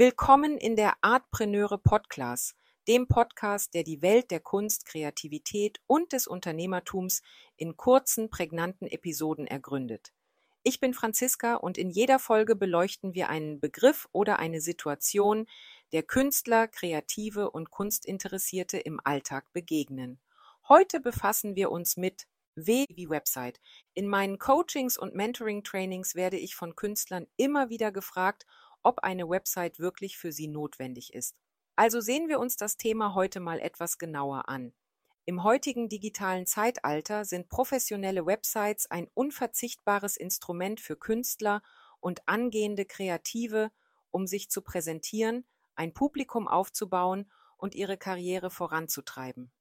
Willkommen in der Artpreneure Podcast, dem Podcast, der die Welt der Kunst, Kreativität und des Unternehmertums in kurzen, prägnanten Episoden ergründet. Ich bin Franziska und in jeder Folge beleuchten wir einen Begriff oder eine Situation, der Künstler, Kreative und Kunstinteressierte im Alltag begegnen. Heute befassen wir uns mit W wie Website. In meinen Coachings und Mentoring-Trainings werde ich von Künstlern immer wieder gefragt, ob eine Website wirklich für sie notwendig ist. Also sehen wir uns das Thema heute mal etwas genauer an. Im heutigen digitalen Zeitalter sind professionelle Websites ein unverzichtbares Instrument für Künstler und angehende Kreative, um sich zu präsentieren, ein Publikum aufzubauen und ihre Karriere voranzutreiben.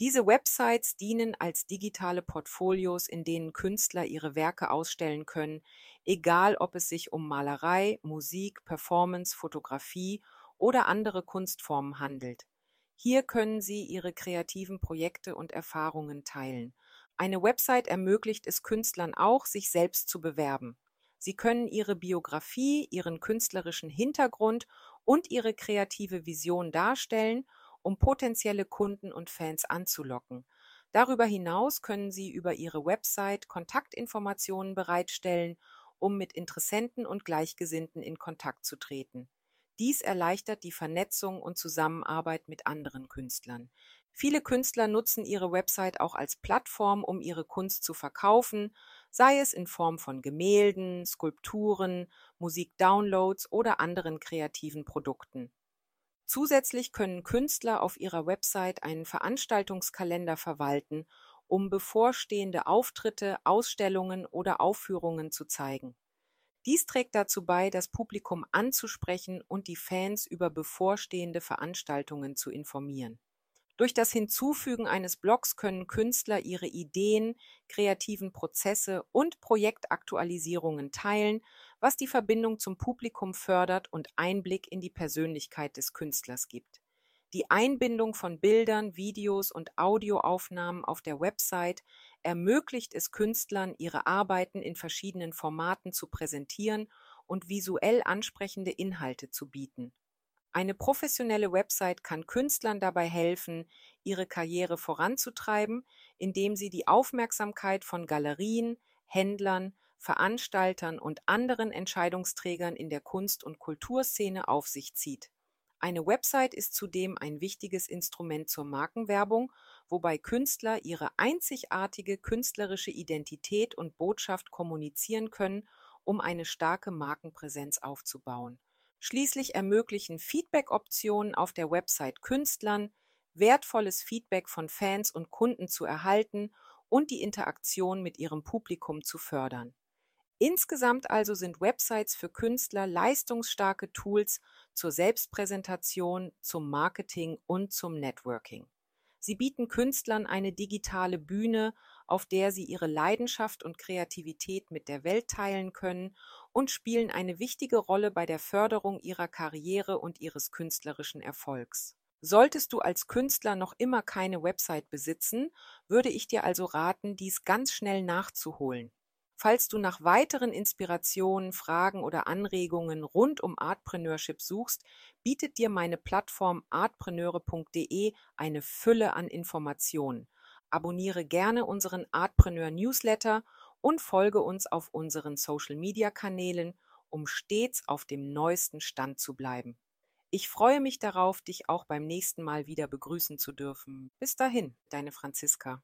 Diese Websites dienen als digitale Portfolios, in denen Künstler ihre Werke ausstellen können, egal ob es sich um Malerei, Musik, Performance, Fotografie oder andere Kunstformen handelt. Hier können Sie Ihre kreativen Projekte und Erfahrungen teilen. Eine Website ermöglicht es Künstlern auch, sich selbst zu bewerben. Sie können Ihre Biografie, Ihren künstlerischen Hintergrund und Ihre kreative Vision darstellen, um potenzielle Kunden und Fans anzulocken. Darüber hinaus können Sie über Ihre Website Kontaktinformationen bereitstellen, um mit Interessenten und Gleichgesinnten in Kontakt zu treten. Dies erleichtert die Vernetzung und Zusammenarbeit mit anderen Künstlern. Viele Künstler nutzen ihre Website auch als Plattform, um ihre Kunst zu verkaufen, sei es in Form von Gemälden, Skulpturen, Musikdownloads oder anderen kreativen Produkten. Zusätzlich können Künstler auf ihrer Website einen Veranstaltungskalender verwalten, um bevorstehende Auftritte, Ausstellungen oder Aufführungen zu zeigen. Dies trägt dazu bei, das Publikum anzusprechen und die Fans über bevorstehende Veranstaltungen zu informieren. Durch das Hinzufügen eines Blogs können Künstler ihre Ideen, kreativen Prozesse und Projektaktualisierungen teilen, was die Verbindung zum Publikum fördert und Einblick in die Persönlichkeit des Künstlers gibt. Die Einbindung von Bildern, Videos und Audioaufnahmen auf der Website ermöglicht es Künstlern, ihre Arbeiten in verschiedenen Formaten zu präsentieren und visuell ansprechende Inhalte zu bieten. Eine professionelle Website kann Künstlern dabei helfen, ihre Karriere voranzutreiben, indem sie die Aufmerksamkeit von Galerien, Händlern, Veranstaltern und anderen Entscheidungsträgern in der Kunst- und Kulturszene auf sich zieht. Eine Website ist zudem ein wichtiges Instrument zur Markenwerbung, wobei Künstler ihre einzigartige künstlerische Identität und Botschaft kommunizieren können, um eine starke Markenpräsenz aufzubauen. Schließlich ermöglichen Feedback-Optionen auf der Website Künstlern, wertvolles Feedback von Fans und Kunden zu erhalten und die Interaktion mit ihrem Publikum zu fördern. Insgesamt also sind Websites für Künstler leistungsstarke Tools zur Selbstpräsentation, zum Marketing und zum Networking. Sie bieten Künstlern eine digitale Bühne, auf der sie ihre Leidenschaft und Kreativität mit der Welt teilen können und spielen eine wichtige Rolle bei der Förderung ihrer Karriere und ihres künstlerischen Erfolgs. Solltest du als Künstler noch immer keine Website besitzen, würde ich dir also raten, dies ganz schnell nachzuholen. Falls du nach weiteren Inspirationen, Fragen oder Anregungen rund um Artpreneurship suchst, bietet dir meine Plattform artpreneure.de eine Fülle an Informationen. Abonniere gerne unseren Artpreneur Newsletter und folge uns auf unseren Social Media Kanälen, um stets auf dem neuesten Stand zu bleiben. Ich freue mich darauf, dich auch beim nächsten Mal wieder begrüßen zu dürfen. Bis dahin, deine Franziska.